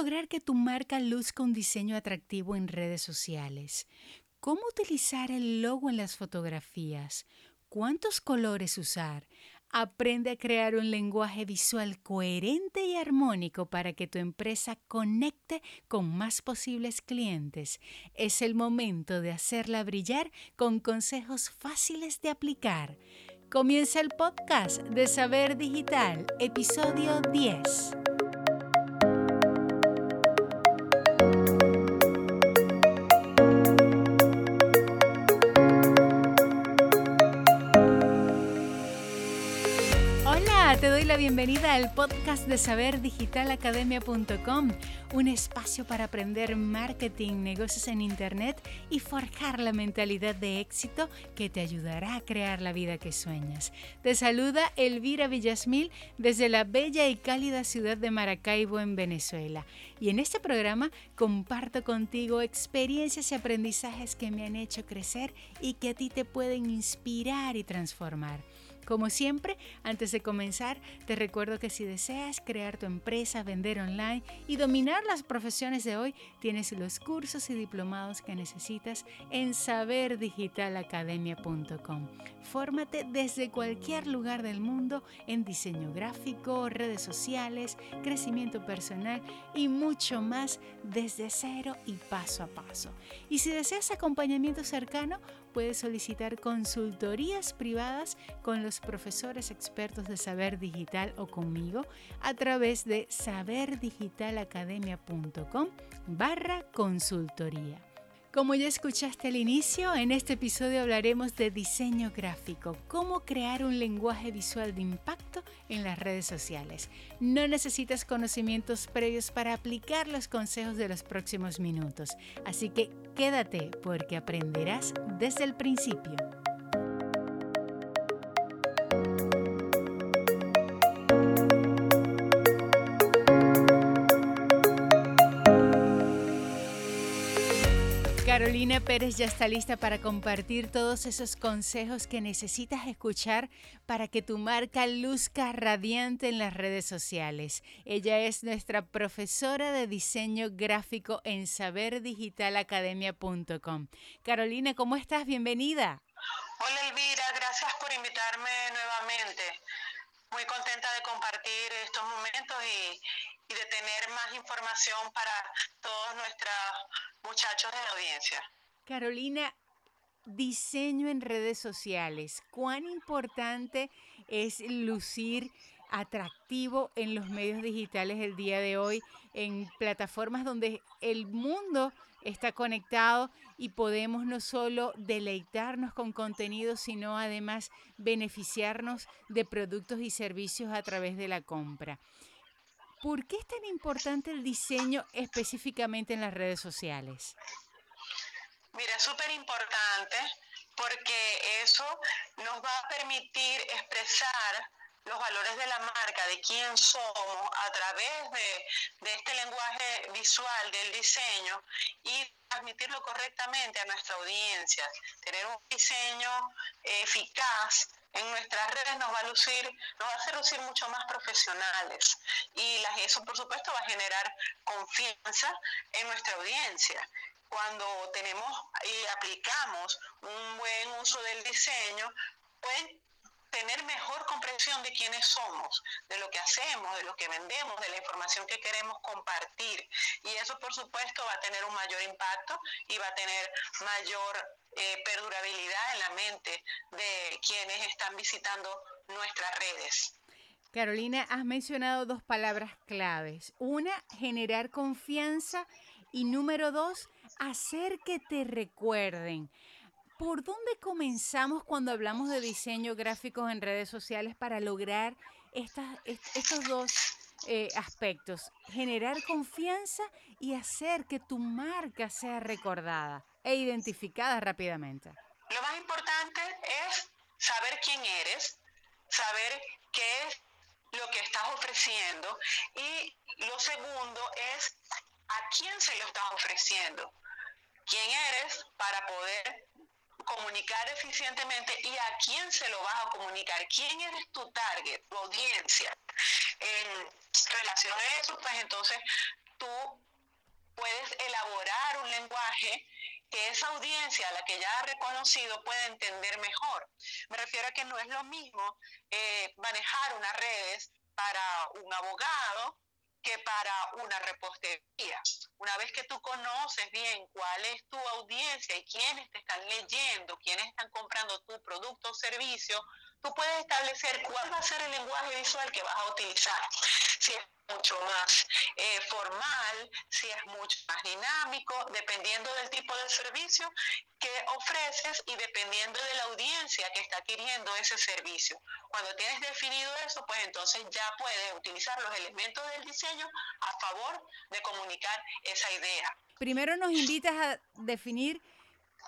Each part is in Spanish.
lograr que tu marca luzca un diseño atractivo en redes sociales? ¿Cómo utilizar el logo en las fotografías? ¿Cuántos colores usar? Aprende a crear un lenguaje visual coherente y armónico para que tu empresa conecte con más posibles clientes. Es el momento de hacerla brillar con consejos fáciles de aplicar. Comienza el podcast de Saber Digital, episodio 10. La bienvenida al podcast de saberdigitalacademia.com, un espacio para aprender marketing, negocios en Internet y forjar la mentalidad de éxito que te ayudará a crear la vida que sueñas. Te saluda Elvira Villasmil desde la bella y cálida ciudad de Maracaibo en Venezuela. Y en este programa comparto contigo experiencias y aprendizajes que me han hecho crecer y que a ti te pueden inspirar y transformar. Como siempre, antes de comenzar, te recuerdo que si deseas crear tu empresa, vender online y dominar las profesiones de hoy, tienes los cursos y diplomados que necesitas en saberdigitalacademia.com. Fórmate desde cualquier lugar del mundo en diseño gráfico, redes sociales, crecimiento personal y mucho más desde cero y paso a paso. Y si deseas acompañamiento cercano, puedes solicitar consultorías privadas con los profesores expertos de saber digital o conmigo a través de saberdigitalacademia.com barra consultoría. Como ya escuchaste al inicio, en este episodio hablaremos de diseño gráfico, cómo crear un lenguaje visual de impacto en las redes sociales. No necesitas conocimientos previos para aplicar los consejos de los próximos minutos, así que quédate porque aprenderás desde el principio. Carolina Pérez ya está lista para compartir todos esos consejos que necesitas escuchar para que tu marca luzca radiante en las redes sociales. Ella es nuestra profesora de diseño gráfico en saberdigitalacademia.com. Carolina, ¿cómo estás? Bienvenida. Hola Elvira, gracias por invitarme nuevamente. Muy contenta de compartir estos momentos y, y de tener más información para todos nuestros muchachos de la audiencia. Carolina, diseño en redes sociales. ¿Cuán importante es lucir atractivo en los medios digitales el día de hoy, en plataformas donde el mundo está conectado y podemos no solo deleitarnos con contenido, sino además beneficiarnos de productos y servicios a través de la compra? ¿Por qué es tan importante el diseño específicamente en las redes sociales? Mira, súper importante porque eso nos va a permitir expresar los valores de la marca, de quién somos, a través de, este lenguaje visual del diseño y transmitirlo correctamente a nuestra audiencia. Tener un diseño eficaz en nuestras redes nos va a lucir, nos va a hacer lucir mucho más profesionales y eso por supuesto va a generar confianza en nuestra audiencia. Cuando tenemos y aplicamos un buen uso del diseño, pueden de quiénes somos, de lo que hacemos, de lo que vendemos, de la información que queremos compartir. Y eso, por supuesto, va a tener un mayor impacto y va a tener mayor eh, perdurabilidad en la mente de quienes están visitando nuestras redes. Carolina, has mencionado dos palabras claves. Una, generar confianza y número dos, hacer que te recuerden. ¿Por dónde comenzamos cuando hablamos de diseño gráfico en redes sociales para lograr estos dos eh, aspectos? Generar confianza y hacer que tu marca sea recordada e identificada rápidamente. Lo más importante es saber quién eres, saber qué es lo que estás ofreciendo y lo segundo es a quién se lo estás ofreciendo. ¿Quién eres para poder comunicar eficientemente y a quién se lo vas a comunicar, quién eres tu target, tu audiencia. En relación a eso, pues entonces tú puedes elaborar un lenguaje que esa audiencia a la que ya ha reconocido puede entender mejor. Me refiero a que no es lo mismo eh, manejar unas redes para un abogado que para una repostería. Una vez que tú conoces bien cuál es tu audiencia y quiénes te están leyendo, quiénes están comprando tu producto o servicio, tú puedes establecer cuál va a ser el lenguaje visual que vas a utilizar. Si es mucho más eh, formal, si es mucho más dinámico, dependiendo del tipo de servicio que ofreces y dependiendo de la audiencia que está adquiriendo ese servicio. Cuando tienes definido eso, pues entonces ya puedes utilizar los elementos del diseño a favor de comunicar esa idea. Primero nos invitas a definir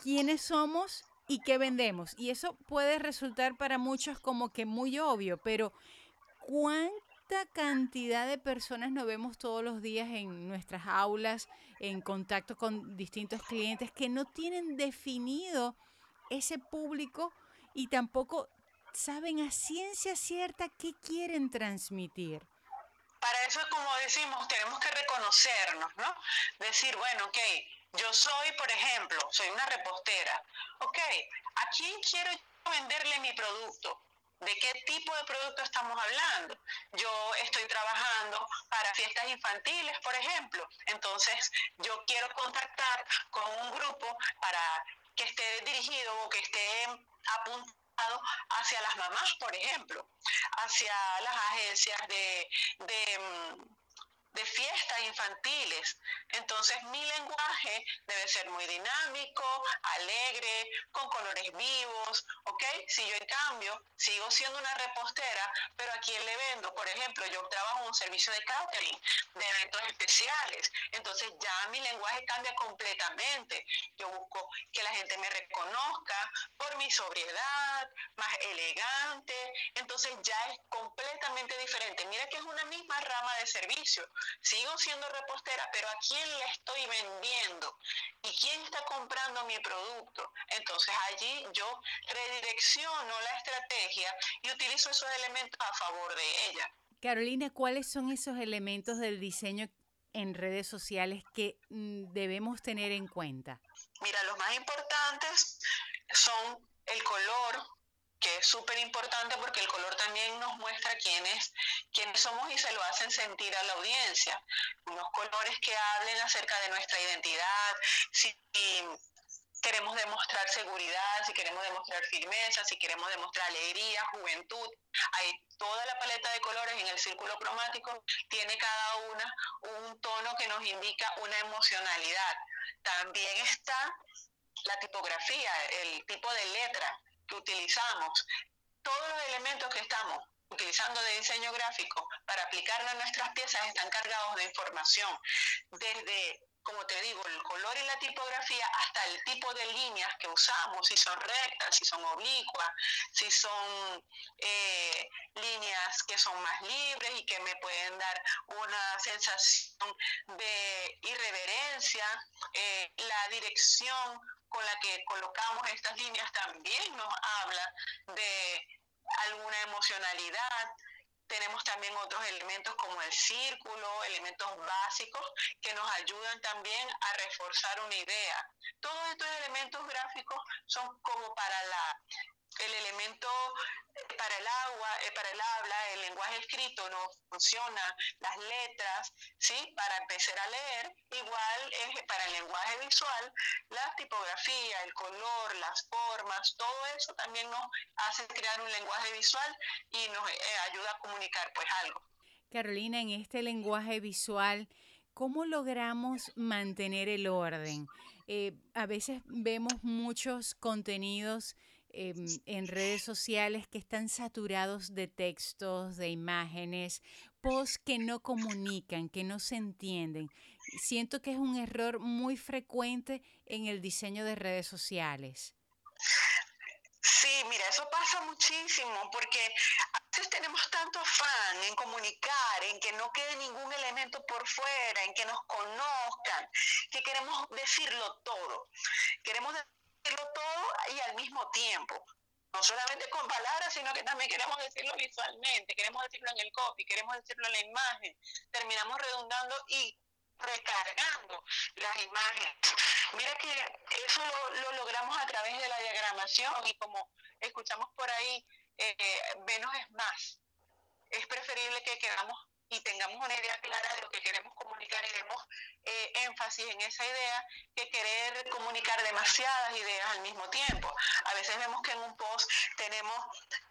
quiénes somos y qué vendemos. Y eso puede resultar para muchos como que muy obvio, pero ¿cuánta cantidad de personas nos vemos todos los días en nuestras aulas, en contacto con distintos clientes que no tienen definido ese público y tampoco saben a ciencia cierta qué quieren transmitir? Para eso, como decimos, tenemos que reconocernos, ¿no? Decir, bueno, ok, yo soy, por ejemplo, soy una repostera. Ok, ¿a quién quiero venderle mi producto? ¿De qué tipo de producto estamos hablando? Yo estoy trabajando para fiestas infantiles, por ejemplo. Entonces, yo quiero contactar con un grupo para que esté dirigido o que esté apuntado hacia las mamás, por ejemplo, hacia las agencias de, de mm, de fiestas infantiles. Entonces mi lenguaje debe ser muy dinámico, alegre, con colores vivos, ¿ok? Si yo en cambio sigo siendo una repostera, pero a quién le vendo, por ejemplo, yo trabajo en un servicio de catering, de eventos especiales, entonces ya mi lenguaje cambia completamente. Yo busco que la gente me reconozca por mi sobriedad, más elegante, entonces ya es completamente diferente. Mira que es una misma rama de servicio sigo siendo repostera, pero ¿a quién le estoy vendiendo? ¿Y quién está comprando mi producto? Entonces allí yo redirecciono la estrategia y utilizo esos elementos a favor de ella. Carolina, ¿cuáles son esos elementos del diseño en redes sociales que mm, debemos tener en cuenta? Mira, los más importantes son el color, que es súper importante porque el color también nos muestra quiénes, quiénes somos y se lo hacen sentir a la audiencia. Unos colores que hablen acerca de nuestra identidad, si queremos demostrar seguridad, si queremos demostrar firmeza, si queremos demostrar alegría, juventud. Hay toda la paleta de colores en el círculo cromático, tiene cada una un tono que nos indica una emocionalidad. También está la tipografía, el tipo de letra utilizamos, todos los elementos que estamos utilizando de diseño gráfico para aplicarlo a nuestras piezas están cargados de información, desde, como te digo, el color y la tipografía hasta el tipo de líneas que usamos, si son rectas, si son oblicuas, si son eh, líneas que son más libres y que me pueden dar una sensación de irreverencia, eh, la dirección con la que colocamos estas líneas también nos habla de alguna emocionalidad. Tenemos también otros elementos como el círculo, elementos básicos que nos ayudan también a reforzar una idea. Todos estos elementos gráficos son como para la el elemento eh, para el agua, eh, para el habla, el lenguaje escrito no funciona, las letras, ¿sí? Para empezar a leer, igual es para el lenguaje visual, la tipografía, el color, las formas, todo eso también nos hace crear un lenguaje visual y nos eh, ayuda a comunicar pues algo. Carolina, en este lenguaje visual, ¿cómo logramos mantener el orden? a veces vemos muchos contenidos Em, en redes sociales que están saturados de textos, de imágenes, posts que no comunican, que no se entienden. Siento que es un error muy frecuente en el diseño de redes sociales. Sí, mira, eso pasa muchísimo porque a veces tenemos tanto afán en comunicar, en que no quede ningún elemento por fuera, en que nos conozcan, que queremos decirlo todo. Queremos decirlo todo y al mismo tiempo. No solamente con palabras, sino que también queremos decirlo visualmente, queremos decirlo en el copy, queremos decirlo en la imagen. Terminamos redundando y recargando las imágenes. Mira que eso lo, logramos a través de la diagramación y como escuchamos por ahí, eh, menos es más. Es preferible que quedamos y tengamos una idea clara de lo que queremos comunicar y demos eh, énfasis en esa idea que querer comunicar demasiadas ideas al mismo tiempo. A veces vemos que en un post tenemos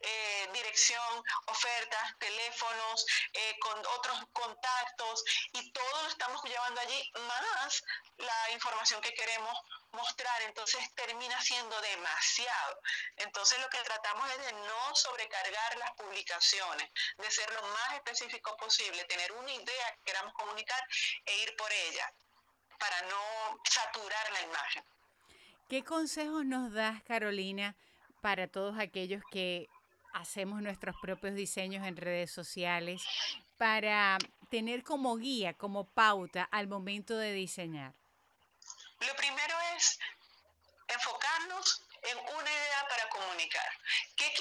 eh, dirección, ofertas, teléfonos, eh, con otros contactos y todo lo estamos llevando allí, más la información que queremos mostrar, entonces termina siendo demasiado. Entonces lo que tratamos es de no sobrecargar las publicaciones, de ser lo más específico posible, tener una idea que queramos comunicar e ir por ella, para no saturar la imagen. ¿Qué consejos nos das, Carolina, para todos aquellos que hacemos nuestros propios diseños en redes sociales, para tener como guía, como pauta al momento de diseñar? Lo primero es enfocarnos en una idea para comunicar. ¿Qué,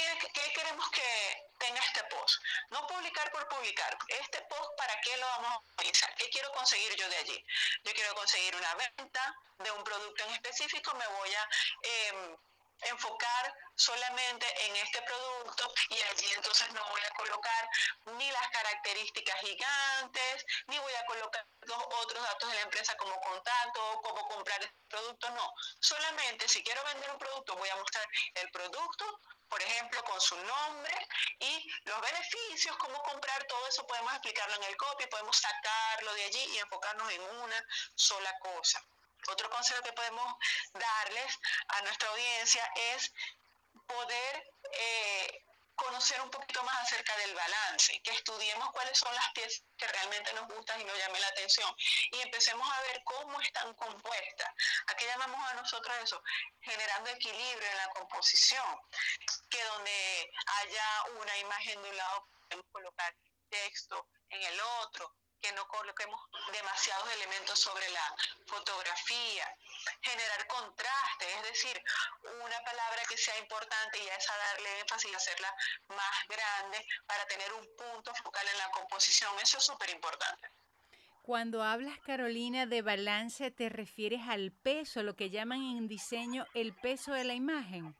queremos que tenga este post? No publicar por publicar. Este post, ¿para qué lo vamos a utilizar? ¿Qué quiero conseguir yo de allí? Yo quiero conseguir una venta de un producto en específico, me voy a... Em, enfocar solamente en este producto y allí entonces no voy a colocar ni las características gigantes, ni voy a colocar los otros datos de la empresa como contacto, cómo comprar el producto, no. Solamente si quiero vender un producto voy a mostrar el producto, por ejemplo, con su nombre y los beneficios, cómo comprar, todo eso podemos explicarlo en el copy, podemos sacarlo de allí y enfocarnos en una sola cosa. Otro consejo que podemos darles a nuestra audiencia es poder eh, conocer un poquito más acerca del balance, que estudiemos cuáles son las piezas que realmente nos gustan y nos llamen la atención y empecemos a ver cómo están compuestas. ¿A qué llamamos a nosotros eso? Generando equilibrio en la composición, que donde haya una imagen de un lado podemos colocar texto en el otro, que no coloquemos demasiados elementos sobre la fotografía, generar contraste, es decir, una palabra que sea importante y a esa darle énfasis y hacerla más grande para tener un punto focal en la composición, eso es súper importante. Cuando hablas, Carolina, de balance, ¿te refieres al peso, lo que llaman en diseño el peso de la imagen?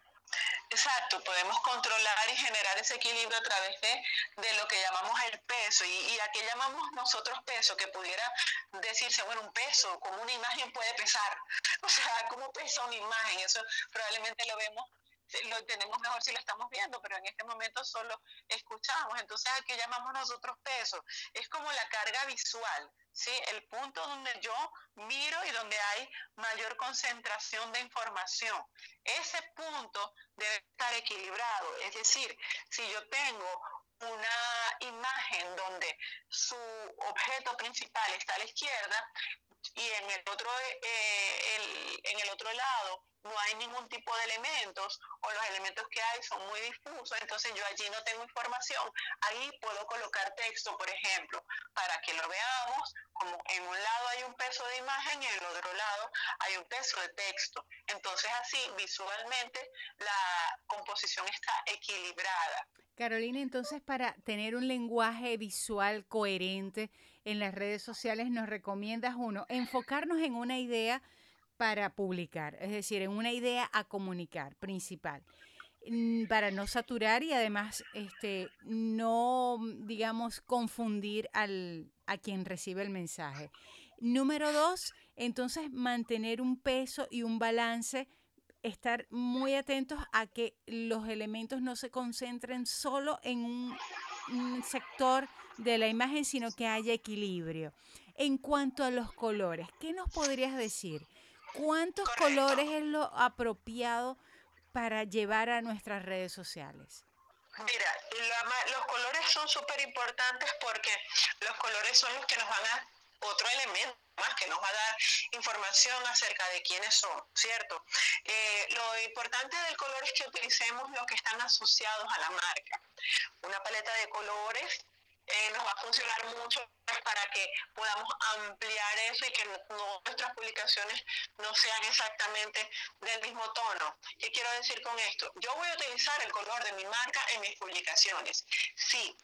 Exacto, podemos controlar y generar ese equilibrio a través de, de lo que llamamos el peso. ¿Y, ¿Y, a qué llamamos nosotros peso? Que pudiera decirse, bueno, un peso, como una imagen puede pesar. O sea, ¿cómo pesa una imagen? Eso probablemente lo vemos lo entendemos mejor si lo estamos viendo, pero en este momento solo escuchamos. Entonces, ¿a qué llamamos nosotros peso? Es como la carga visual, ¿sí? El punto donde yo miro y donde hay mayor concentración de información. Ese punto debe estar equilibrado. Es decir, si yo tengo una imagen donde su objeto principal está a la izquierda y en el otro, eh, el, en el otro lado no hay ningún tipo de elementos o los elementos que hay son muy difusos, entonces yo allí no tengo información. Ahí puedo colocar texto, por ejemplo, para que lo veamos, como en un lado hay un peso de imagen y en el otro lado hay un peso de texto. Entonces así visualmente la composición está equilibrada. Carolina, entonces para tener un lenguaje visual coherente en las redes sociales nos recomiendas uno, enfocarnos en una idea para publicar, es decir, en una idea a comunicar principal, mm, para no saturar y además este, no, digamos, confundir al, a quien recibe el mensaje. Número dos, entonces mantener un peso y un balance, estar muy atentos a que los elementos no se concentren solo en un, un sector de la imagen, sino que haya equilibrio. En cuanto a los colores, ¿qué nos podrías decir? ¿Cuántos colores es lo apropiado para llevar a nuestras redes sociales? Mira, los colores son súper importantes porque los colores son los que nos van a otro elemento más que nos va a dar información acerca de quiénes son, ¿cierto? Eh, lo importante del color es que utilicemos los que están asociados a la marca. Una paleta de colores eh, nos va a funcionar mucho para que podamos ampliar eso y que nuestras publicaciones no sean exactamente del mismo tono. ¿Qué quiero decir con esto? Yo voy a utilizar el color de mi marca en mis publicaciones, sí,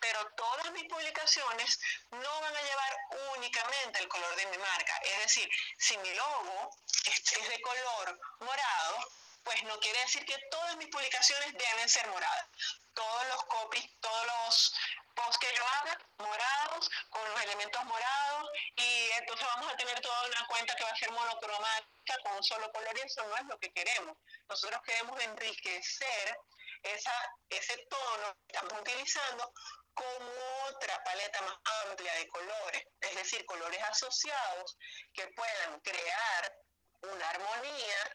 pero todas mis publicaciones no van a llevar únicamente el color de mi marca. Es decir, si mi logo es de color morado, pues no quiere decir que todas mis publicaciones deben ser moradas. Todos los copies, todos los posts que yo haga, morados, con los elementos morados, y entonces vamos a tener toda una cuenta que va a ser monocromática con un solo color, y eso no es lo que queremos. Nosotros queremos enriquecer esa, ese tono que estamos utilizando con otra paleta más amplia de colores, es decir, colores asociados que puedan crear una armonía.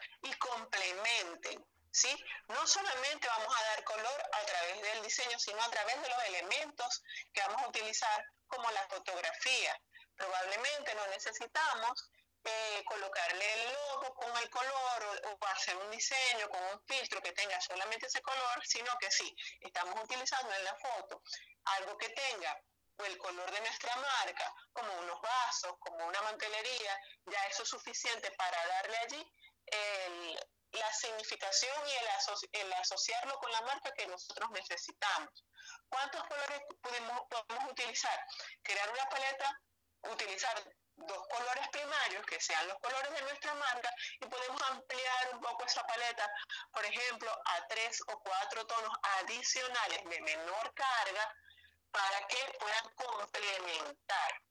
¿Sí? No solamente vamos a dar color a través del diseño, sino a través de los elementos que vamos a utilizar, como la fotografía. Probablemente no necesitamos eh, colocarle el logo con el color o, hacer un diseño con un filtro que tenga solamente ese color, sino que sí, estamos utilizando en la foto algo que tenga el color de nuestra marca, como unos vasos, como una mantelería, ya eso es suficiente para darle allí la significación y el, asociarlo con la marca que nosotros necesitamos. ¿Cuántos colores podemos, utilizar? Crear una paleta, utilizar dos colores primarios que sean los colores de nuestra marca y podemos ampliar un poco esa paleta, por ejemplo, a tres o cuatro tonos adicionales de menor carga para que puedan complementar.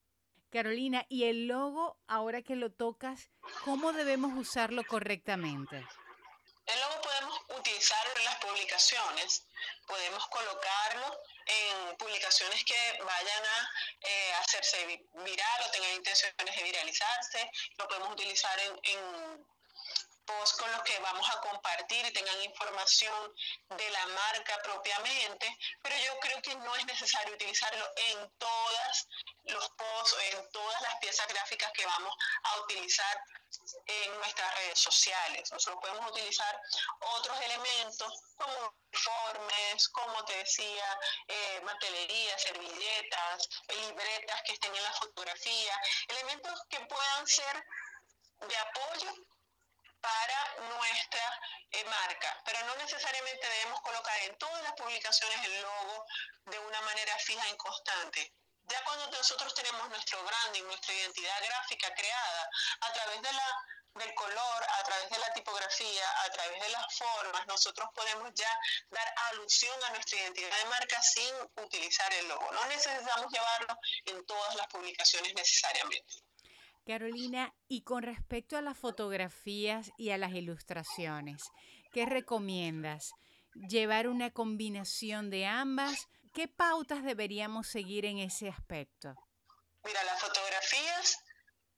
Carolina, ¿y el logo, ahora que lo tocas, cómo debemos usarlo correctamente? El logo podemos utilizarlo en las publicaciones, podemos colocarlo en publicaciones que vayan a eh, hacerse viral o tengan intenciones de viralizarse, lo podemos utilizar en con los que vamos a compartir y tengan información de la marca propiamente, pero yo creo que no es necesario utilizarlo en todas los posts, en todas las piezas gráficas que vamos a utilizar en nuestras redes sociales. Nosotros podemos utilizar otros elementos como informes, como te decía, eh, servilletas, libretas que estén en la fotografía, elementos que puedan ser de apoyo para nuestra eh, marca, pero no necesariamente debemos colocar en todas las publicaciones el logo de una manera fija y constante. Ya cuando nosotros tenemos nuestro branding, nuestra identidad gráfica creada a través de la, del color, a través de la tipografía, a través de las formas, nosotros podemos ya dar alusión a nuestra identidad de marca sin utilizar el logo. No necesitamos llevarlo en todas las publicaciones necesariamente. Carolina, y con respecto a las fotografías y a las ilustraciones, ¿qué recomiendas? ¿Llevar una combinación de ambas? ¿Qué pautas deberíamos seguir en ese aspecto? Mira, las fotografías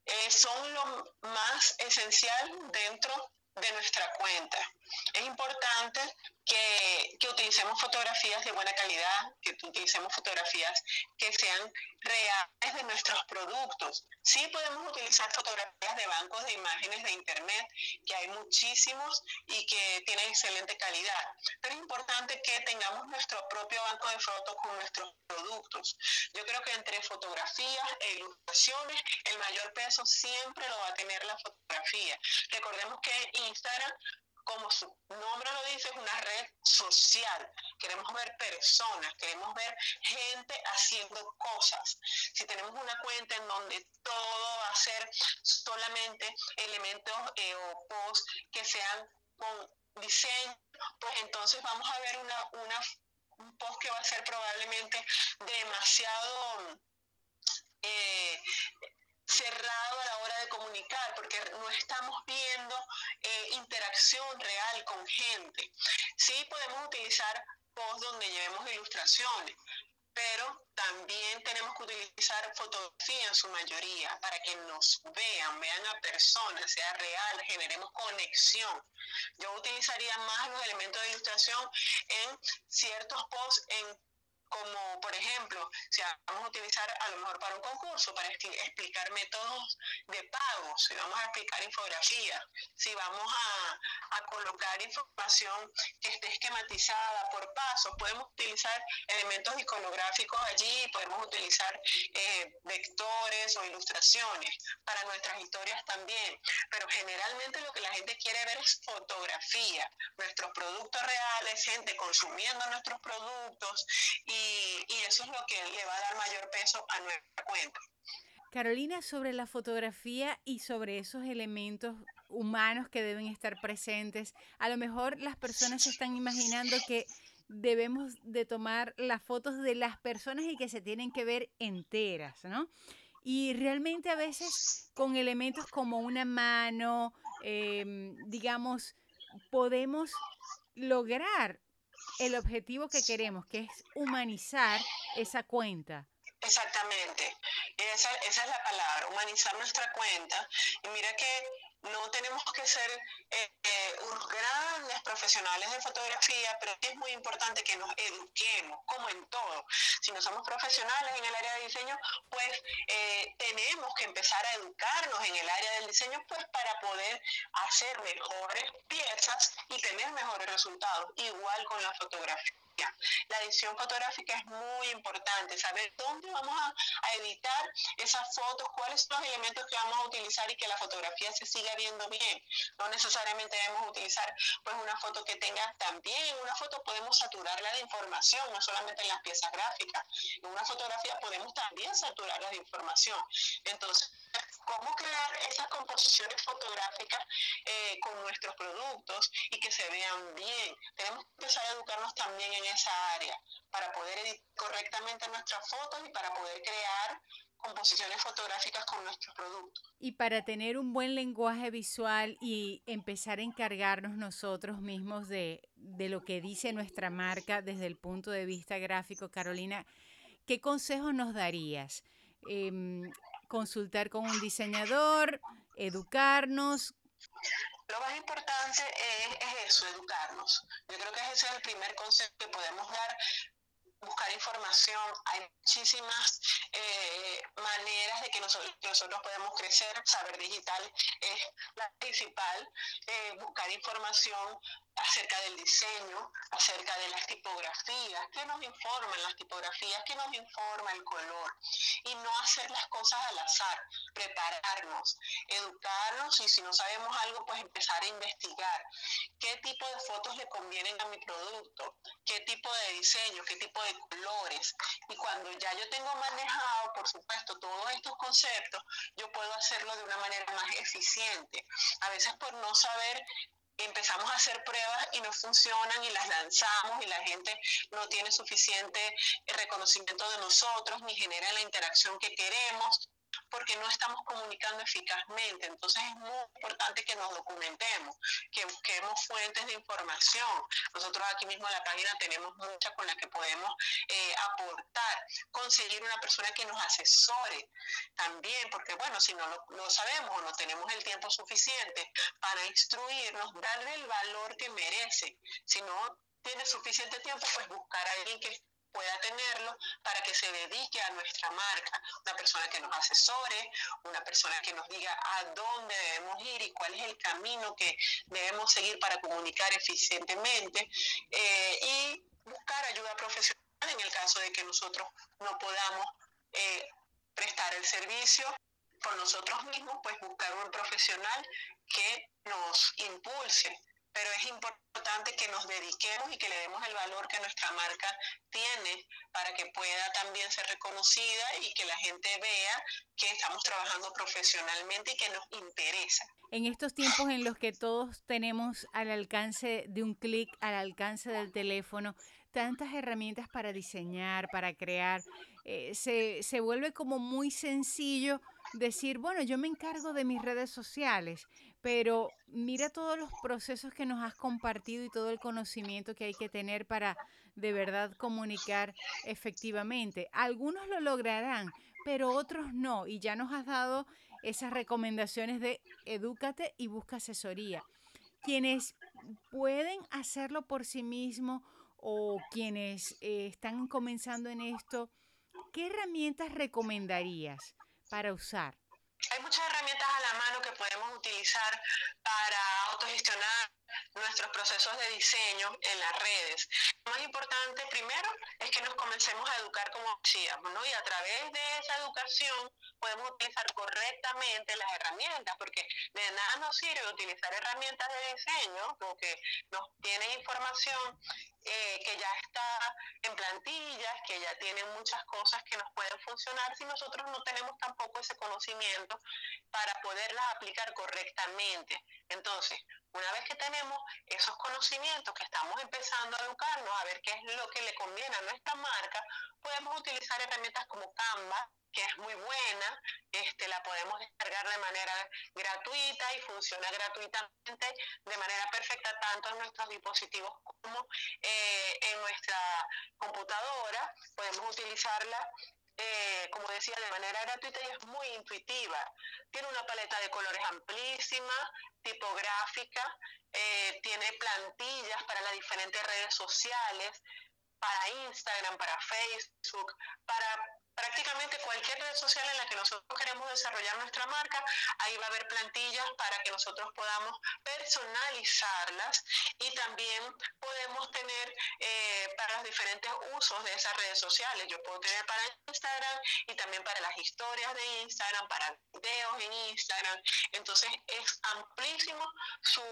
eh, son lo más esencial dentro de nuestra cuenta. Es importante que, que, utilicemos fotografías de buena calidad, que utilicemos fotografías que sean reales de nuestros productos. Sí podemos utilizar fotografías de bancos de imágenes de Internet, que hay muchísimos y que tienen excelente calidad, pero es importante que tengamos nuestro propio banco de fotos con nuestros productos. Yo creo que entre fotografías e ilustraciones, el mayor peso siempre lo va a tener la fotografía. Recordemos que Instagram como su nombre lo dice, es una red social. Queremos ver personas, queremos ver gente haciendo cosas. Si tenemos una cuenta en donde todo va a ser solamente elementos eh, o posts que sean con diseño, pues entonces vamos a ver una, una, un post que va a ser probablemente demasiado... Eh, cerrado a la hora de comunicar, porque no estamos viendo eh, interacción real con gente. Sí podemos utilizar posts donde llevemos ilustraciones, pero también tenemos que utilizar fotografía en su mayoría para que nos vean, vean a personas, sea real, generemos conexión. Yo utilizaría más los elementos de ilustración en ciertos posts en como por ejemplo, si vamos a utilizar a lo mejor para un concurso, para explicar métodos de pago, si vamos a explicar infografía, si vamos a, colocar información que esté esquematizada por pasos, podemos utilizar elementos iconográficos allí, podemos utilizar eh, vectores o ilustraciones para nuestras historias también, pero generalmente lo que la gente quiere ver es fotografía, nuestros productos reales, gente consumiendo nuestros productos y, y eso es lo que le va a dar mayor peso a nuestra cuenta. Carolina, sobre la fotografía y sobre esos elementos humanos que deben estar presentes, a lo mejor las personas se están imaginando que debemos de tomar las fotos de las personas y que se tienen que ver enteras, ¿no? Y realmente a veces con elementos como una mano, em, digamos, podemos lograr el objetivo que queremos, que es humanizar esa cuenta. Exactamente, esa, esa es la palabra, humanizar nuestra cuenta. Y mira que no tenemos que ser eh, eh, grandes profesionales de fotografía, pero es muy importante que nos eduquemos, como en todo. Si no somos profesionales en el área de diseño, pues eh, tenemos que empezar a educarnos en el área del diseño, pues para poder hacer mejores piezas y tener mejores resultados, igual con la fotografía. La edición fotográfica es muy importante, saber dónde vamos a, editar esas fotos, cuáles son los elementos que vamos a utilizar y que la fotografía se siga viendo bien. No necesariamente debemos utilizar pues una foto que tenga también, una foto podemos saturarla de información, no solamente en las piezas gráficas. En una fotografía podemos también saturarla de información. Entonces, cómo crear esas composiciones fotográficas eh, con nuestros productos y que se vean bien. Tenemos que empezar a educarnos también en esa área para poder editar correctamente nuestras fotos y para poder crear composiciones fotográficas con nuestros productos. Y para tener un buen lenguaje visual y empezar a encargarnos nosotros mismos de, de lo que dice nuestra marca desde el punto de vista gráfico, Carolina, ¿qué consejos nos darías? Em, consultar con un diseñador, educarnos. Lo más importante es, eso, educarnos. Yo creo que ese es el primer consejo que podemos dar buscar información, hay muchísimas eh, maneras de que nosotros, nosotros podemos crecer, saber digital es la principal, eh, buscar información acerca del diseño, acerca de las tipografías, qué nos informan las tipografías, qué nos informa el color y no hacer las cosas al azar, prepararnos, educarnos y si no sabemos algo pues empezar a investigar qué tipo de fotos le convienen a mi producto, qué tipo de diseño, qué tipo de colores y cuando ya yo tengo manejado por supuesto todos estos conceptos yo puedo hacerlo de una manera más eficiente. A veces por no saber empezamos a hacer pruebas y no funcionan y las lanzamos y la gente no tiene suficiente reconocimiento de nosotros ni genera la interacción que queremos porque no estamos comunicando eficazmente. Entonces es muy importante que nos documentemos, que busquemos fuentes de información. Nosotros aquí mismo en la página tenemos muchas con las que podemos eh, aportar, conseguir una persona que nos asesore también, porque bueno, si no lo sabemos o no tenemos el tiempo suficiente para instruirnos, darle el valor que merece. Si no tiene suficiente tiempo, pues buscar a alguien que pueda tenerlo para que se dedique a nuestra marca. Una persona que nos asesore, una persona que nos diga a dónde debemos ir y cuál es el camino que debemos seguir para comunicar eficientemente eh, y buscar ayuda profesional en el caso de que nosotros no podamos eh, prestar el servicio por nosotros mismos, pues buscar un profesional que nos impulse pero es importante que nos dediquemos y que le demos el valor que nuestra marca tiene para que pueda también ser reconocida y que la gente vea que estamos trabajando profesionalmente y que nos interesa. En estos tiempos en los que todos tenemos al alcance de un clic, al alcance del teléfono, tantas herramientas para diseñar, para crear, eh, se, se vuelve como muy sencillo decir, bueno, yo me encargo de mis redes sociales, pero mira todos los procesos que nos has compartido y todo el conocimiento que hay que tener para de verdad comunicar efectivamente. Algunos lo lograrán, pero otros no, y ya nos has dado esas recomendaciones de edúcate y busca asesoría. Quienes pueden hacerlo por sí mismos o quienes eh, están comenzando en esto, ¿qué herramientas recomendarías para usar? Hay muchas herramientas a la mano que podemos utilizar para autogestionar nuestros procesos de diseño en las redes. Lo más importante primero es que nos comencemos a educar como decíamos, ¿no? Y a través de esa educación podemos utilizar correctamente las herramientas, porque de nada nos sirve utilizar herramientas de diseño, porque nos tienen información eh, que ya está en plantillas, que ya tienen muchas cosas que nos pueden funcionar si nosotros no tenemos tampoco ese conocimiento para poderlas aplicar correctamente. Entonces, una vez que tenemos esos conocimientos, que estamos empezando a educarnos, a ver qué es lo que le conviene a nuestra marca, podemos utilizar herramientas como Canva, que es muy buena, este, la podemos descargar de manera gratuita y funciona gratuitamente de manera perfecta tanto en nuestros dispositivos como eh, en nuestra computadora. Podemos utilizarla eh, como decía, de manera gratuita y es muy intuitiva. Tiene una paleta de colores amplísima, tipográfica, eh, tiene plantillas para las diferentes redes sociales, para Instagram, para Facebook, para prácticamente cualquier red social en la que nosotros queremos desarrollar nuestra marca, ahí va a haber plantillas para que nosotros podamos personalizarlas y también podemos tener eh, para los diferentes usos de esas redes sociales. Yo puedo tener para Instagram y también para las historias de Instagram, para videos en Instagram. Entonces es amplísimo su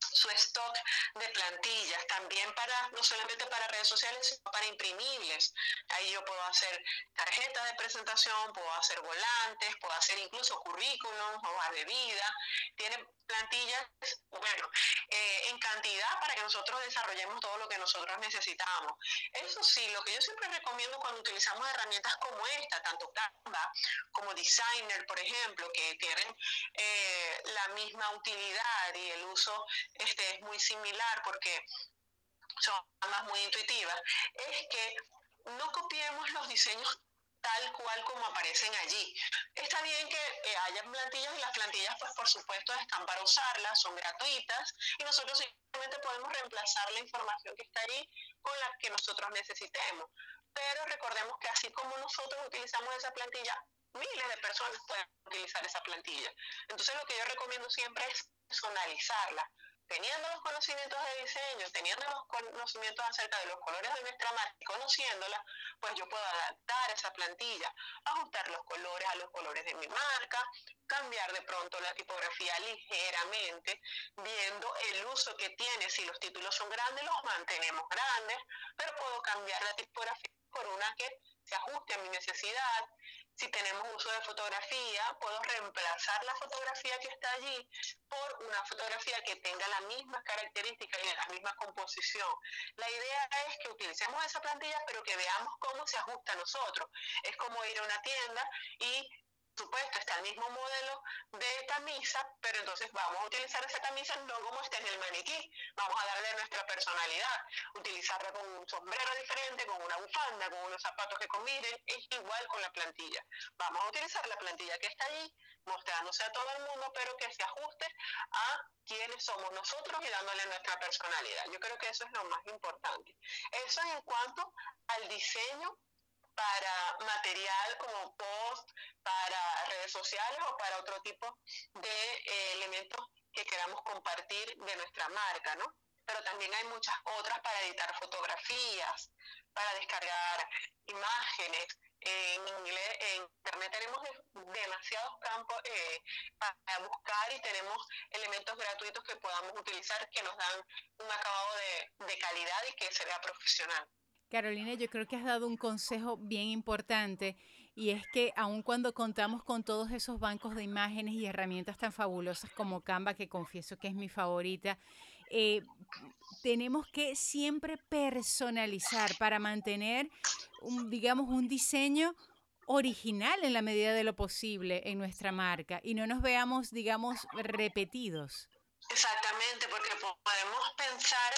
su stock de plantillas, también para, no solamente para redes sociales, sino para imprimibles. Ahí yo puedo hacer tarjetas de presentación, puedo hacer volantes, puedo hacer incluso currículums, hojas de vida. Tiene plantillas, bueno, eh, en cantidad para que nosotros desarrollemos todo lo que nosotros necesitamos. Eso sí, lo que yo siempre recomiendo cuando utilizamos herramientas como esta, tanto Canva como Designer, por ejemplo, que tienen eh, la misma utilidad y el uso este, es muy similar porque son más muy intuitivas, es que no copiemos los diseños tal cual como aparecen allí. Está bien que eh, haya plantillas y las plantillas, pues por supuesto, están para usarlas, son gratuitas y nosotros simplemente podemos reemplazar la información que está allí con la que nosotros necesitemos. Pero recordemos que así como nosotros utilizamos esa plantilla, miles de personas pueden utilizar esa plantilla. Entonces lo que yo recomiendo siempre es personalizarla teniendo los conocimientos de diseño, teniendo los conocimientos acerca de los colores de nuestra marca y conociéndola, pues yo puedo adaptar esa plantilla, ajustar los colores a los colores de mi marca, cambiar de pronto la tipografía ligeramente, viendo el uso que tiene. Si los títulos son grandes, los mantenemos grandes, pero puedo cambiar la tipografía por una que se ajuste a mi necesidad. Si tenemos uso de fotografía, puedo reemplazar la fotografía que está allí por una fotografía que tenga las mismas características y la misma composición. La idea es que utilicemos esa plantilla, pero que veamos cómo se ajusta a nosotros. Es como ir a una tienda y supuesto, está el mismo modelo de camisa, pero entonces vamos a utilizar esa camisa no como está en el maniquí, vamos a darle nuestra personalidad, utilizarla con un sombrero diferente, con una bufanda, con unos zapatos que combinen, es igual con la plantilla. Vamos a utilizar la plantilla que está allí, mostrándose a todo el mundo, pero que se ajuste a quiénes somos nosotros y dándole nuestra personalidad. Yo creo que eso es lo más importante. Eso en cuanto al diseño para material como post, para redes sociales o para otro tipo de eh, elementos que queramos compartir de nuestra marca, ¿no? Pero también hay muchas otras para editar fotografías, para descargar imágenes. En inglés, en internet tenemos demasiados campos eh, para buscar y tenemos elementos gratuitos que podamos utilizar que nos dan un acabado de, de calidad y que se vea profesional. Carolina, yo creo que has dado un consejo bien importante y es que aun cuando contamos con todos esos bancos de imágenes y herramientas tan fabulosas como Canva, que confieso que es mi favorita, eh, tenemos que siempre personalizar para mantener, digamos, un diseño original en la medida de lo posible en nuestra marca y no nos veamos, digamos, repetidos. Exactamente, porque podemos pensar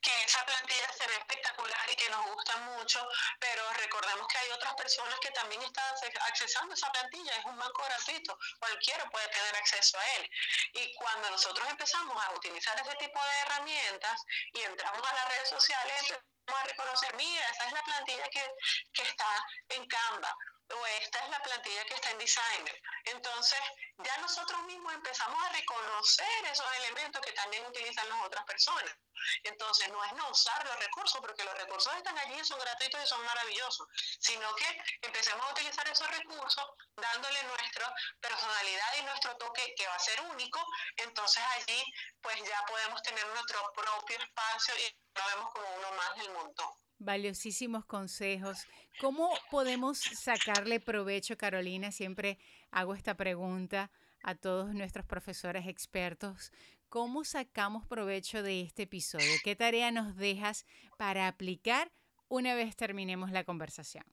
que esa plantilla se ve espectacular y que nos gusta mucho, pero recordemos que hay otras personas que también están accesando esa plantilla, es un banco gratuito, cualquiera puede tener acceso a él. Y cuando nosotros empezamos a utilizar ese tipo de herramientas y entramos a las redes sociales, empezamos a reconocer, mira, esa es la plantilla que, que está en Canva o esta es la plantilla que está en Designer. Entonces, ya nosotros mismos empezamos a reconocer esos elementos que también utilizan las otras personas. Entonces, no es no usar los recursos, porque los recursos están allí, son gratuitos y son maravillosos, sino que empecemos a utilizar esos recursos dándole nuestra personalidad y nuestro toque que va a ser único. Entonces, allí, pues ya podemos tener nuestro propio espacio y lo vemos como uno más del montón. Valiosísimos consejos. ¿Cómo podemos sacarle provecho, Carolina? Siempre hago esta pregunta a todos nuestros profesores expertos. ¿Cómo sacamos provecho de este episodio? ¿Qué tarea nos dejas para aplicar una vez terminemos la conversación?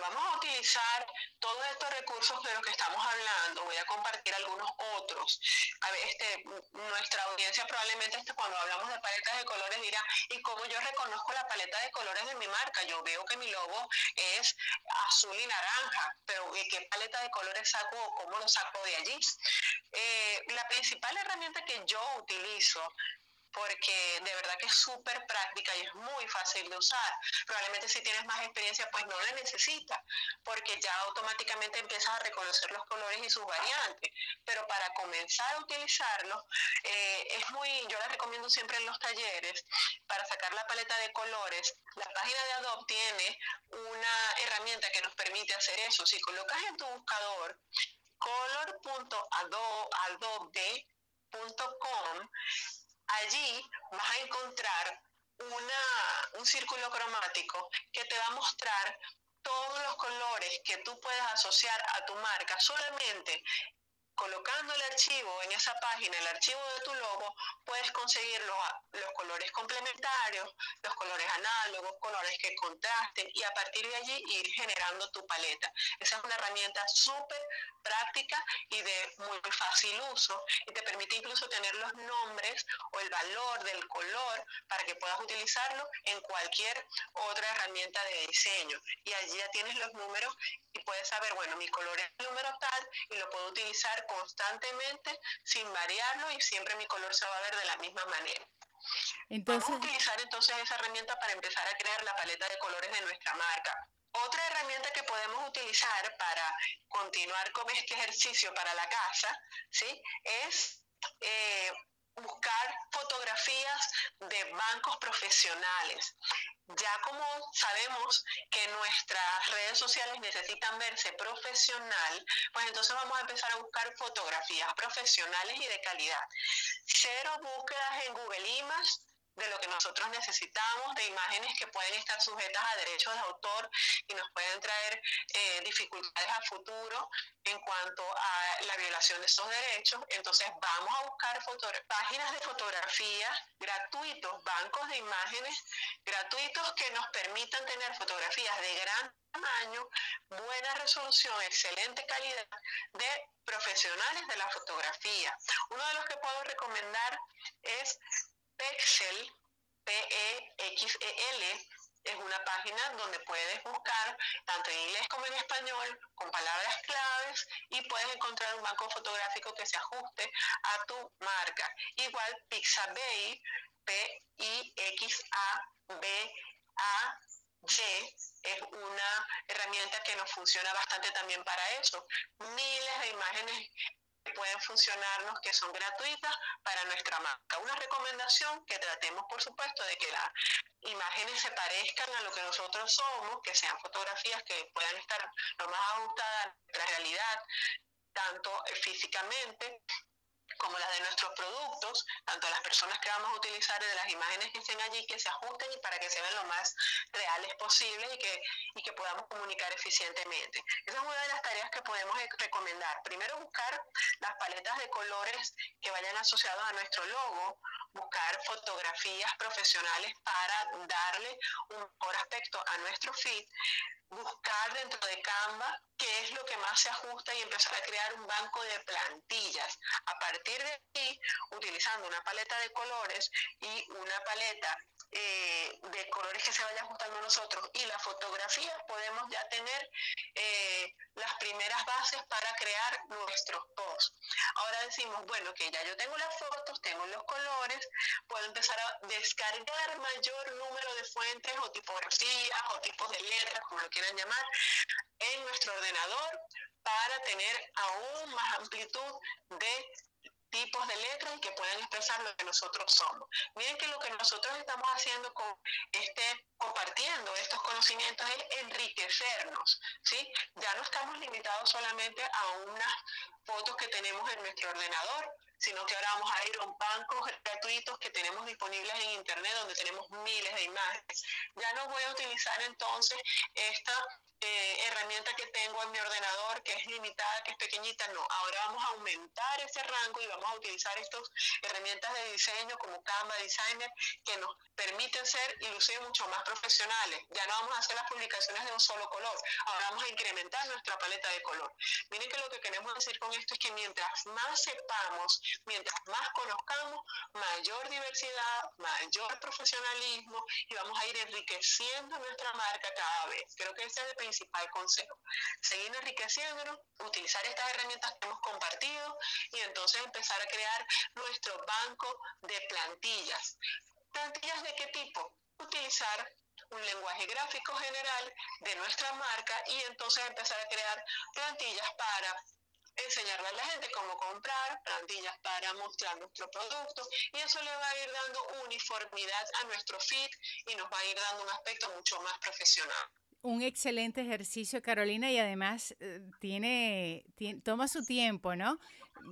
Vamos a utilizar todos estos recursos de los que estamos hablando. Voy a compartir algunos otros. A ver, este, nuestra audiencia probablemente este, cuando hablamos de paletas de colores dirá, ¿y cómo yo reconozco la paleta de colores de mi marca? Yo veo que mi logo es azul y naranja, pero ¿qué paleta de colores saco o cómo lo saco de allí? Eh, la principal herramienta que yo utilizo porque de verdad que es súper práctica y es muy fácil de usar. Probablemente si tienes más experiencia, pues no la necesitas, porque ya automáticamente empiezas a reconocer los colores y sus variantes. Pero para comenzar a utilizarlo, eh, es muy, yo la recomiendo siempre en los talleres, para sacar la paleta de colores. La página de Adobe tiene una herramienta que nos permite hacer eso. Si colocas en tu buscador color.adobe.com, allí vas a encontrar un círculo cromático que te va a mostrar todos los colores que tú puedes asociar a tu marca. Solamente colocando el archivo en esa página, el archivo de tu logo, puedes conseguir los, los, colores complementarios, los colores análogos, colores que contrasten y a partir de allí ir generando tu paleta. Esa es una herramienta súper práctica y de muy fácil uso y te permite incluso tener los nombres o el valor del color para que puedas utilizarlo en cualquier otra herramienta de diseño. Y allí ya tienes los números y puedes saber, bueno, mi color es el número tal y lo puedo utilizar constantemente sin variarlo y siempre mi color se va a ver de la misma manera. Entonces, Vamos a utilizar entonces esa herramienta para empezar a crear la paleta de colores de nuestra marca. Otra herramienta que podemos utilizar para continuar con este ejercicio para la casa, ¿sí? Es eh, buscar fotografías de bancos profesionales. Ya como sabemos que nuestras redes sociales necesitan verse profesional, pues entonces vamos a empezar a buscar fotografías profesionales y de calidad. Cero búsquedas en Google Images, de lo que nosotros necesitamos, de imágenes que pueden estar sujetas a derechos de autor y nos pueden traer eh, dificultades a futuro en cuanto a la violación de esos derechos. Entonces vamos a buscar páginas de fotografía gratuitos, bancos de imágenes gratuitos que nos permitan tener fotografías de gran tamaño, buena resolución, excelente calidad de profesionales de la fotografía. Uno de los que puedo recomendar es Pexel, P-E-X-E-L, es una página donde puedes buscar tanto en inglés como en español con palabras claves y puedes encontrar un banco fotográfico que se ajuste a tu marca. Igual Pixabay, P-I-X-A-B-A-Y, es una herramienta que nos funciona bastante también para eso. Miles de imágenes pueden funcionarnos, que son gratuitas para nuestra marca. Una recomendación que tratemos, por supuesto, de que las imágenes se parezcan a lo que nosotros somos, que sean fotografías que puedan estar lo más ajustadas a nuestra realidad, tanto físicamente como las de nuestros productos, tanto las personas que vamos a utilizar de las imágenes que estén allí, que se ajusten y para que se vean lo más reales posible y que, y que podamos comunicar eficientemente. Esa es una de las tareas que podemos recomendar. Primero, buscar las paletas de colores que vayan asociados a nuestro logo, buscar fotografías profesionales para darle un mejor aspecto a nuestro feed, buscar dentro de Canva qué es lo que más se ajusta y empezar a crear un banco de plantillas. A partir de aquí, utilizando una paleta de colores y una paleta eh, de colores que se vaya ajustando a nosotros y la fotografía, podemos ya tener eh, las primeras bases para crear nuestros posts. Ahora decimos, bueno, que ya yo tengo las fotos, tengo los colores, puedo empezar a descargar mayor número de fuentes o tipografías o tipos de letras, como lo quieran llamar, en nuestro ordenador para tener aún más amplitud de tipos de letras y que puedan expresar lo que nosotros somos. Miren que lo que nosotros estamos haciendo con este compartiendo estos conocimientos es enriquecernos, ¿sí? Ya no estamos limitados solamente a unas fotos que tenemos en nuestro ordenador, sino que ahora vamos a ir a un banco gratuitos que tenemos disponibles en internet donde tenemos miles de imágenes. Ya no voy a utilizar entonces esta eh, herramienta que tengo en mi ordenador, que es limitada, que es pequeñita, no. Ahora vamos a aumentar ese rango y vamos a utilizar estas herramientas de diseño como Canva Designer que nos permiten ser y lucir mucho más profesionales. Ya no vamos a hacer las publicaciones de un solo color, ahora vamos a incrementar nuestra paleta de color. Miren que lo que queremos decir con esto es que mientras más sepamos, mientras más conozcamos, mayor diversidad, mayor profesionalismo y vamos a ir enriqueciendo nuestra marca cada vez. Creo que ese es el principal consejo. Seguir enriqueciéndonos, utilizar estas herramientas que hemos compartido y entonces empezar a crear nuestro banco de plantillas. ¿Plantillas de qué tipo? Utilizar un lenguaje gráfico general de nuestra marca y entonces empezar a crear plantillas para enseñarle a la gente cómo comprar, plantillas para mostrar nuestro producto y eso le va a ir dando uniformidad a nuestro feed y nos va a ir dando un aspecto mucho más profesional un excelente ejercicio, Carolina, y además eh, tiene, toma su tiempo, ¿no?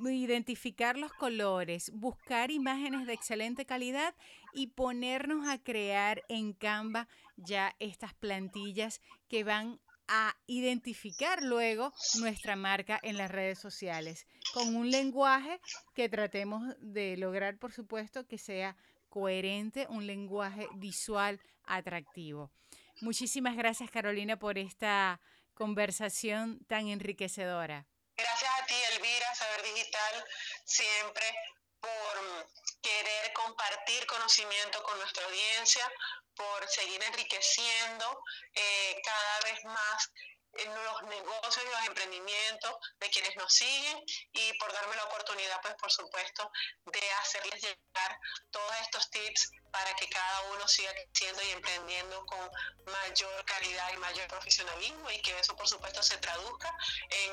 Identificar los colores, buscar imágenes de excelente calidad y ponernos a crear en Canva ya estas plantillas que van a identificar luego nuestra marca en las redes sociales con un lenguaje que tratemos de lograr, por supuesto, que sea coherente, un lenguaje visual atractivo. Muchísimas gracias Carolina por esta conversación tan enriquecedora. Gracias a ti Elvira, Saber Digital, siempre por querer compartir conocimiento con nuestra audiencia, por seguir enriqueciendo eh, cada vez más los negocios y los emprendimientos de quienes nos siguen y por darme la oportunidad, pues por supuesto, de hacerles llegar todos estos tips para que cada uno siga creciendo y emprendiendo con mayor calidad y mayor profesionalismo y que eso por supuesto se traduzca en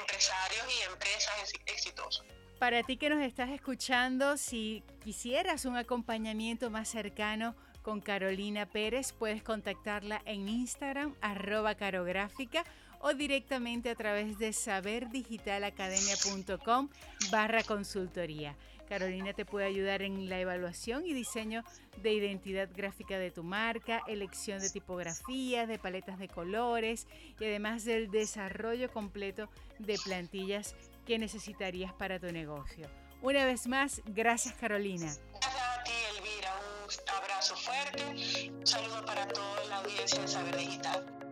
empresarios y empresas exitosos. Para ti que nos estás escuchando, si quisieras un acompañamiento más cercano, con Carolina Pérez. Puedes contactarla en Instagram, arroba carográfica o directamente a través de saberdigitalacademia.com barra consultoría. Carolina te puede ayudar en la evaluación y diseño de identidad gráfica de tu marca, elección de tipografías, de paletas de colores y además del desarrollo completo de plantillas que necesitarías para tu negocio. Una vez más, gracias Carolina abrazo fuerte. Un saludo para toda la audiencia de Saber Digital.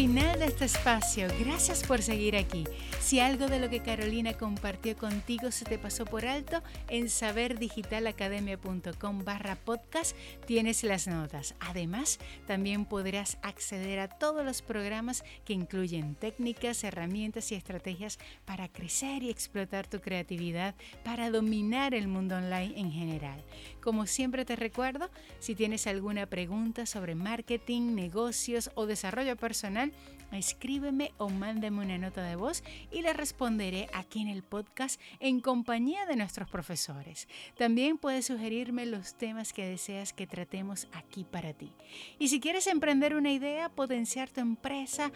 Final de este espacio. Gracias por seguir aquí. Si algo de lo que Carolina compartió contigo se te pasó por alto, en saberdigitalacademia.com barra podcast tienes las notas. Además, también podrás acceder a todos los programas que incluyen técnicas, herramientas y estrategias para crecer y explotar tu creatividad, para dominar el mundo online en general. Como siempre te recuerdo, si tienes alguna pregunta sobre marketing, negocios o desarrollo personal, escríbeme o mándame una nota de voz y le responderé aquí en el podcast en compañía de nuestros profesores. También puedes sugerirme los temas que deseas que tratemos aquí para ti. Y si quieres emprender una idea, potenciar tu empresa,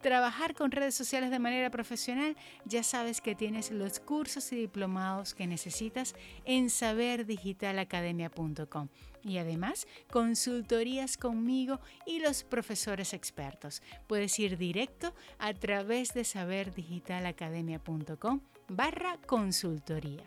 trabajar con redes sociales de manera profesional, ya sabes que tienes los cursos y diplomados que necesitas en saberdigitalacademia.com y además consultorías conmigo y los profesores expertos. Puedes ir directo a través de saberdigitalacademia.com barra consultoría.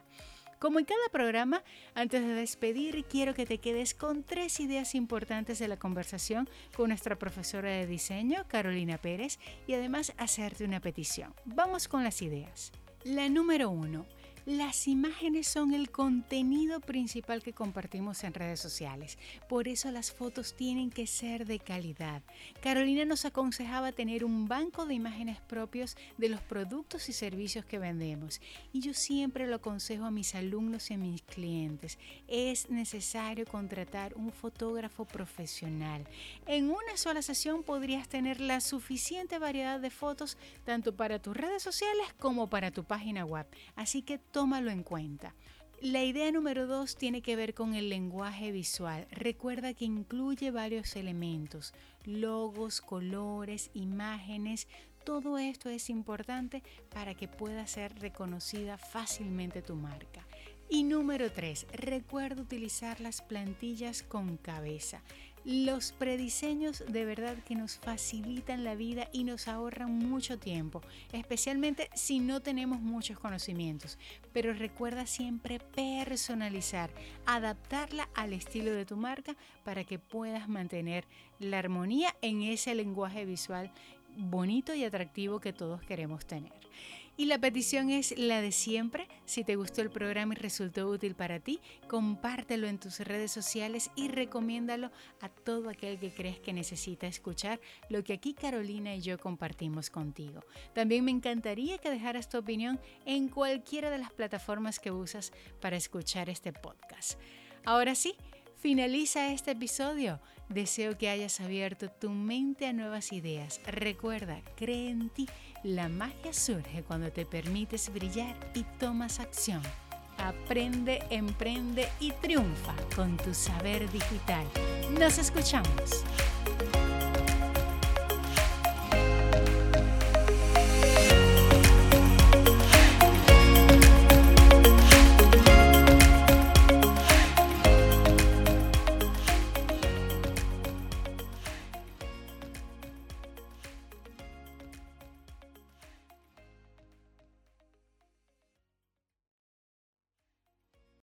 Como en cada programa, antes de despedir, quiero que te quedes con tres ideas importantes de la conversación con nuestra profesora de diseño, Carolina Pérez, y además hacerte una petición. Vamos con las ideas. La número uno las imágenes son el contenido principal que compartimos en redes sociales. Por eso las fotos tienen que ser de calidad. Carolina nos aconsejaba tener un banco de imágenes propios de los productos y servicios que vendemos. Y yo siempre lo aconsejo a mis alumnos y a mis clientes. Es necesario contratar un fotógrafo profesional. En una sola sesión podrías tener la suficiente variedad de fotos tanto para tus redes sociales como para tu página web. Así que tómalo en cuenta. La idea número dos tiene que ver con el lenguaje visual. Recuerda que incluye varios elementos, logos, colores, imágenes. Todo esto es importante para que pueda ser reconocida fácilmente tu marca. Y número 3, recuerda utilizar las plantillas con cabeza. Los prediseños de verdad que nos facilitan la vida y nos ahorran mucho tiempo, especialmente si no tenemos muchos conocimientos. Pero recuerda siempre personalizar, adaptarla al estilo de tu marca para que puedas mantener la armonía en ese lenguaje visual bonito y atractivo que todos queremos tener. Y la petición es la de siempre. Si te gustó el programa y resultó útil para ti, compártelo en tus redes sociales y recomiéndalo a todo aquel que crees que necesita escuchar lo que aquí Carolina y yo compartimos contigo. También me encantaría que dejaras tu opinión en cualquiera de las plataformas que usas para escuchar este podcast. Ahora sí, finaliza este episodio. Deseo que hayas abierto tu mente a nuevas ideas. Recuerda, cree en ti. La magia surge cuando te permites brillar y tomas acción. Aprende, emprende y triunfa con tu saber digital. Nos escuchamos.